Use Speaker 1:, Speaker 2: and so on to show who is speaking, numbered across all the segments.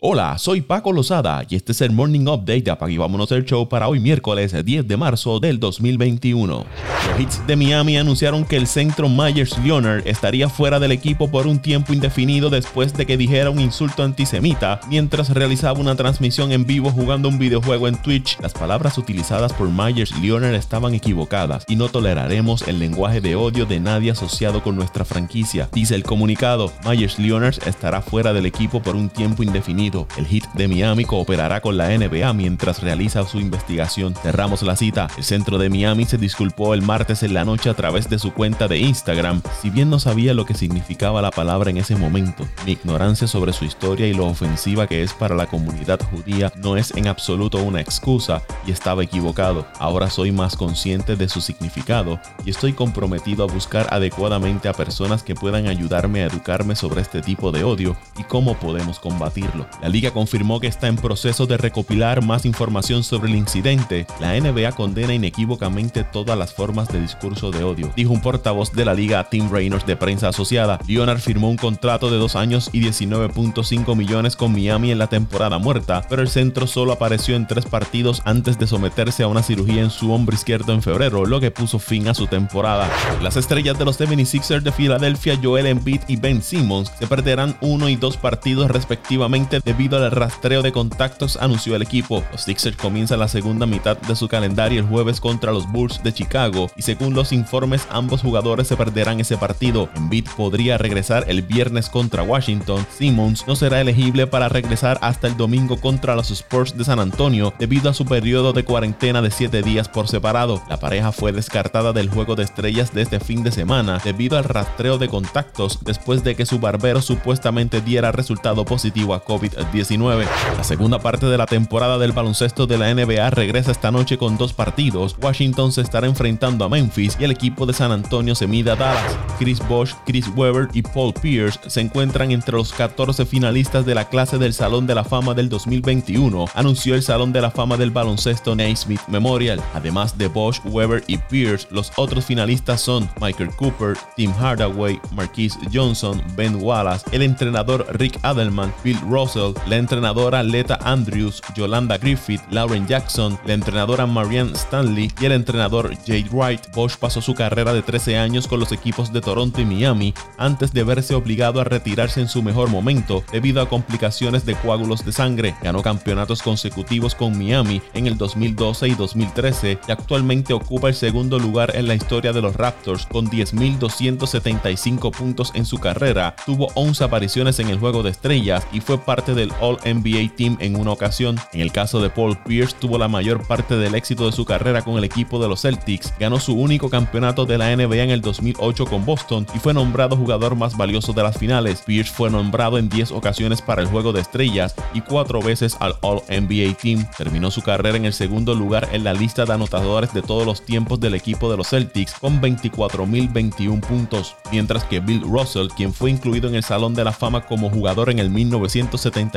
Speaker 1: Hola, soy Paco Lozada y este es el Morning Update de Vámonos el Show para hoy miércoles 10 de marzo del 2021. Los Hits de Miami anunciaron que el centro Myers Leonard estaría fuera del equipo por un tiempo indefinido después de que dijera un insulto antisemita mientras realizaba una transmisión en vivo jugando un videojuego en Twitch. Las palabras utilizadas por Myers Leonard estaban equivocadas y no toleraremos el lenguaje de odio de nadie asociado con nuestra franquicia, dice el comunicado. Myers Leonard estará fuera del equipo por un tiempo indefinido el hit de Miami cooperará con la NBA mientras realiza su investigación. Cerramos la cita. El centro de Miami se disculpó el martes en la noche a través de su cuenta de Instagram. Si bien no sabía lo que significaba la palabra en ese momento, mi ignorancia sobre su historia y lo ofensiva que es para la comunidad judía no es en absoluto una excusa y estaba equivocado. Ahora soy más consciente de su significado y estoy comprometido a buscar adecuadamente a personas que puedan ayudarme a educarme sobre este tipo de odio y cómo podemos combatirlo. La liga confirmó que está en proceso de recopilar más información sobre el incidente. La NBA condena inequívocamente todas las formas de discurso de odio, dijo un portavoz de la liga Tim Reynolds de prensa asociada. Leonard firmó un contrato de dos años y 19.5 millones con Miami en la temporada muerta, pero el centro solo apareció en tres partidos antes de someterse a una cirugía en su hombro izquierdo en febrero, lo que puso fin a su temporada. Las estrellas de los 76ers de Filadelfia, Joel Embiid y Ben Simmons, se perderán uno y dos partidos respectivamente debido al rastreo de contactos, anunció el equipo. Los Sixers comienzan la segunda mitad de su calendario el jueves contra los Bulls de Chicago y según los informes ambos jugadores se perderán ese partido. Embiid podría regresar el viernes contra Washington. Simmons no será elegible para regresar hasta el domingo contra los Spurs de San Antonio debido a su periodo de cuarentena de 7 días por separado. La pareja fue descartada del juego de estrellas de este fin de semana debido al rastreo de contactos después de que su barbero supuestamente diera resultado positivo a COVID 19 La segunda parte de la temporada del baloncesto de la NBA regresa esta noche con dos partidos. Washington se estará enfrentando a Memphis y el equipo de San Antonio se mide a Dallas. Chris Bosh, Chris Webber y Paul Pierce se encuentran entre los 14 finalistas de la clase del Salón de la Fama del 2021, anunció el Salón de la Fama del baloncesto Naismith Memorial. Además de Bosch, Weber y Pierce, los otros finalistas son Michael Cooper, Tim Hardaway, Marquise Johnson, Ben Wallace, el entrenador Rick Adelman, Bill Russell, la entrenadora Leta Andrews, Yolanda Griffith, Lauren Jackson, la entrenadora Marianne Stanley y el entrenador Jade Wright. Bosch pasó su carrera de 13 años con los equipos de Toronto y Miami antes de verse obligado a retirarse en su mejor momento debido a complicaciones de coágulos de sangre. Ganó campeonatos consecutivos con Miami en el 2012 y 2013 y actualmente ocupa el segundo lugar en la historia de los Raptors con 10.275 puntos en su carrera. Tuvo 11 apariciones en el juego de estrellas y fue parte de del All NBA Team en una ocasión. En el caso de Paul Pierce, tuvo la mayor parte del éxito de su carrera con el equipo de los Celtics, ganó su único campeonato de la NBA en el 2008 con Boston y fue nombrado jugador más valioso de las finales. Pierce fue nombrado en 10 ocasiones para el juego de estrellas y 4 veces al All NBA Team. Terminó su carrera en el segundo lugar en la lista de anotadores de todos los tiempos del equipo de los Celtics con 24.021 puntos, mientras que Bill Russell, quien fue incluido en el Salón de la Fama como jugador en el 1970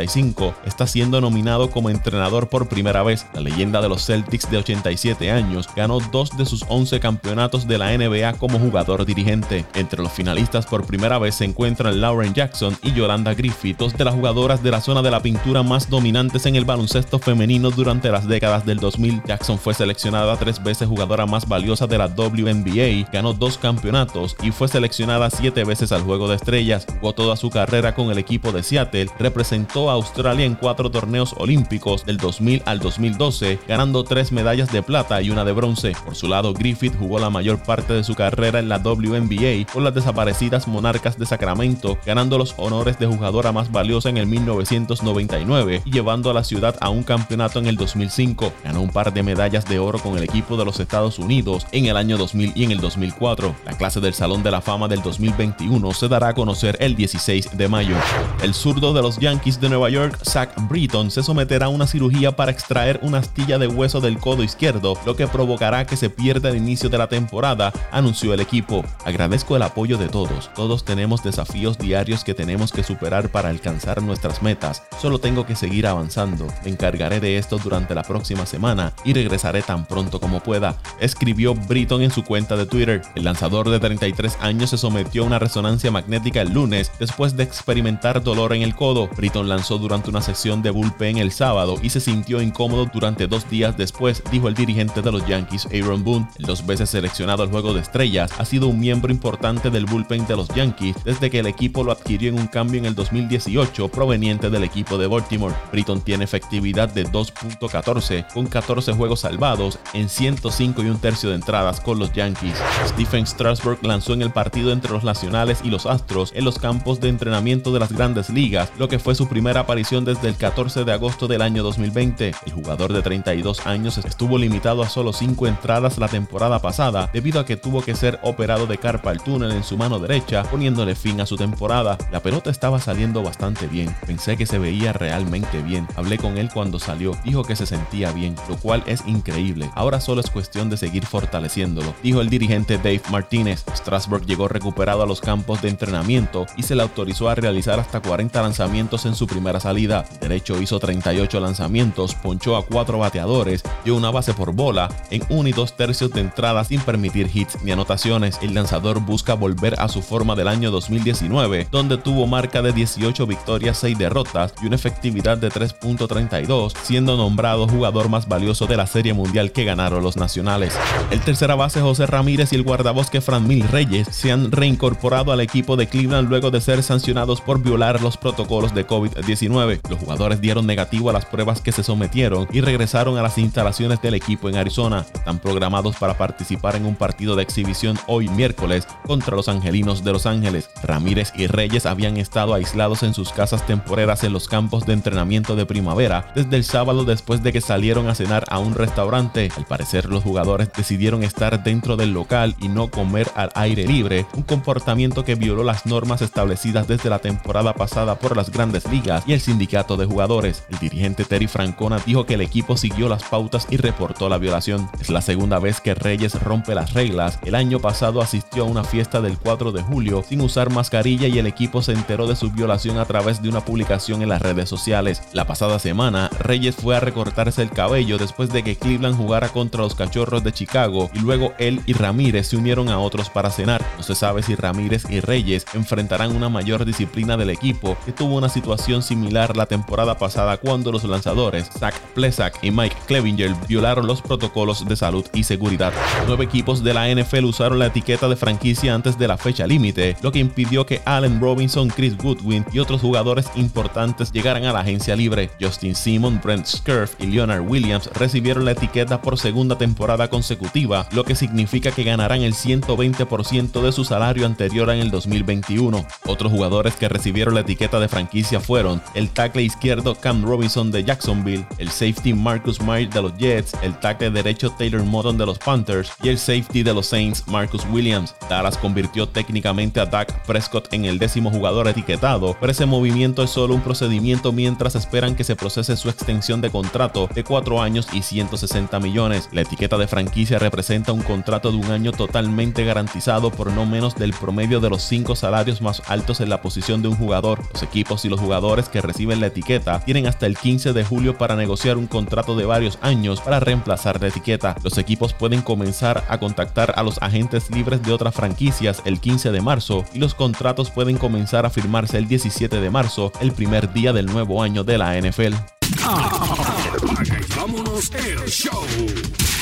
Speaker 1: está siendo nominado como entrenador por primera vez. La leyenda de los Celtics de 87 años ganó dos de sus 11 campeonatos de la NBA como jugador dirigente. Entre los finalistas por primera vez se encuentran Lauren Jackson y Yolanda Griffith, dos de las jugadoras de la zona de la pintura más dominantes en el baloncesto femenino durante las décadas del 2000. Jackson fue seleccionada tres veces jugadora más valiosa de la WNBA, ganó dos campeonatos y fue seleccionada siete veces al Juego de Estrellas. Jugó toda su carrera con el equipo de Seattle, a Australia en cuatro torneos olímpicos del 2000 al 2012, ganando tres medallas de plata y una de bronce. Por su lado, Griffith jugó la mayor parte de su carrera en la WNBA con las desaparecidas Monarcas de Sacramento, ganando los honores de jugadora más valiosa en el 1999 y llevando a la ciudad a un campeonato en el 2005. Ganó un par de medallas de oro con el equipo de los Estados Unidos en el año 2000 y en el 2004. La clase del Salón de la Fama del 2021 se dará a conocer el 16 de mayo. El zurdo de los Yankees de Nueva York, Zach Britton, se someterá a una cirugía para extraer una astilla de hueso del codo izquierdo, lo que provocará que se pierda el inicio de la temporada, anunció el equipo. Agradezco el apoyo de todos. Todos tenemos desafíos diarios que tenemos que superar para alcanzar nuestras metas. Solo tengo que seguir avanzando. Me encargaré de esto durante la próxima semana y regresaré tan pronto como pueda, escribió Britton en su cuenta de Twitter. El lanzador de 33 años se sometió a una resonancia magnética el lunes después de experimentar dolor en el codo. Britton lanzó durante una sesión de bullpen el sábado y se sintió incómodo durante dos días después, dijo el dirigente de los Yankees, Aaron Boone. Dos veces seleccionado al juego de estrellas, ha sido un miembro importante del bullpen de los Yankees desde que el equipo lo adquirió en un cambio en el 2018 proveniente del equipo de Baltimore. Britton tiene efectividad de 2.14 con 14 juegos salvados en 105 y un tercio de entradas con los Yankees. Stephen Strasburg lanzó en el partido entre los Nacionales y los Astros en los campos de entrenamiento de las grandes ligas, lo que fue su primera aparición desde el 14 de agosto del año 2020. El jugador de 32 años estuvo limitado a solo 5 entradas la temporada pasada debido a que tuvo que ser operado de carpal túnel en su mano derecha, poniéndole fin a su temporada. La pelota estaba saliendo bastante bien, pensé que se veía realmente bien. Hablé con él cuando salió, dijo que se sentía bien, lo cual es increíble. Ahora solo es cuestión de seguir fortaleciéndolo, dijo el dirigente Dave Martínez. Strasburg llegó recuperado a los campos de entrenamiento y se le autorizó a realizar hasta 40 lanzamientos en su primera salida. derecho hizo 38 lanzamientos, ponchó a 4 bateadores, dio una base por bola en 1 y 2 tercios de entrada sin permitir hits ni anotaciones. El lanzador busca volver a su forma del año 2019, donde tuvo marca de 18 victorias, 6 derrotas y una efectividad de 3.32, siendo nombrado jugador más valioso de la Serie Mundial que ganaron los nacionales. El tercera base José Ramírez y el guardabosque Fran Mil Reyes se han reincorporado al equipo de Cleveland luego de ser sancionados por violar los protocolos de COVID-19. Los jugadores dieron negativo a las pruebas que se sometieron y regresaron a las instalaciones del equipo en Arizona. Están programados para participar en un partido de exhibición hoy miércoles contra los Angelinos de Los Ángeles. Ramírez y Reyes habían estado aislados en sus casas temporeras en los campos de entrenamiento de primavera desde el sábado después de que salieron a cenar a un restaurante. Al parecer los jugadores decidieron estar dentro del local y no comer al aire libre, un comportamiento que violó las normas establecidas desde la temporada pasada por las grandes ligas y el sindicato de jugadores. El dirigente Terry Francona dijo que el equipo siguió las pautas y reportó la violación. Es la segunda vez que Reyes rompe las reglas. El año pasado asistió a una fiesta del 4 de julio sin usar mascarilla y el equipo se enteró de su violación a través de una publicación en las redes sociales. La pasada semana, Reyes fue a recortarse el cabello después de que Cleveland jugara contra los Cachorros de Chicago y luego él y Ramírez se unieron a otros para cenar. No se sabe si Ramírez y Reyes enfrentarán una mayor disciplina del equipo que tuvo una situación similar la temporada pasada cuando los lanzadores Zach Plesak y Mike Clevinger violaron los protocolos de salud y seguridad. Nueve equipos de la NFL usaron la etiqueta de franquicia antes de la fecha límite, lo que impidió que Allen Robinson, Chris Goodwin y otros jugadores importantes llegaran a la agencia libre. Justin Simon, Brent Skurf y Leonard Williams recibieron la etiqueta por segunda temporada consecutiva, lo que significa que ganarán el 120% de su salario anterior en el 2021. Otros jugadores que recibieron la etiqueta de franquicia fueron el tackle izquierdo Cam Robinson de Jacksonville, el safety Marcus Myers de los Jets, el tackle derecho Taylor Moton de los Panthers y el safety de los Saints Marcus Williams. Dallas convirtió técnicamente a Dak Prescott en el décimo jugador etiquetado, pero ese movimiento es solo un procedimiento mientras esperan que se procese su extensión de contrato de 4 años y 160 millones. La etiqueta de franquicia representa un contrato de un año totalmente garantizado por no menos del promedio de los 5 salarios más altos en la posición de un jugador. Los equipos y los jugadores que reciben la etiqueta tienen hasta el 15 de julio para negociar un contrato de varios años para reemplazar la etiqueta. Los equipos pueden comenzar a contactar a los agentes libres de otras franquicias el 15 de marzo y los contratos pueden comenzar a firmarse el 17 de marzo, el primer día del nuevo año de la NFL.
Speaker 2: show.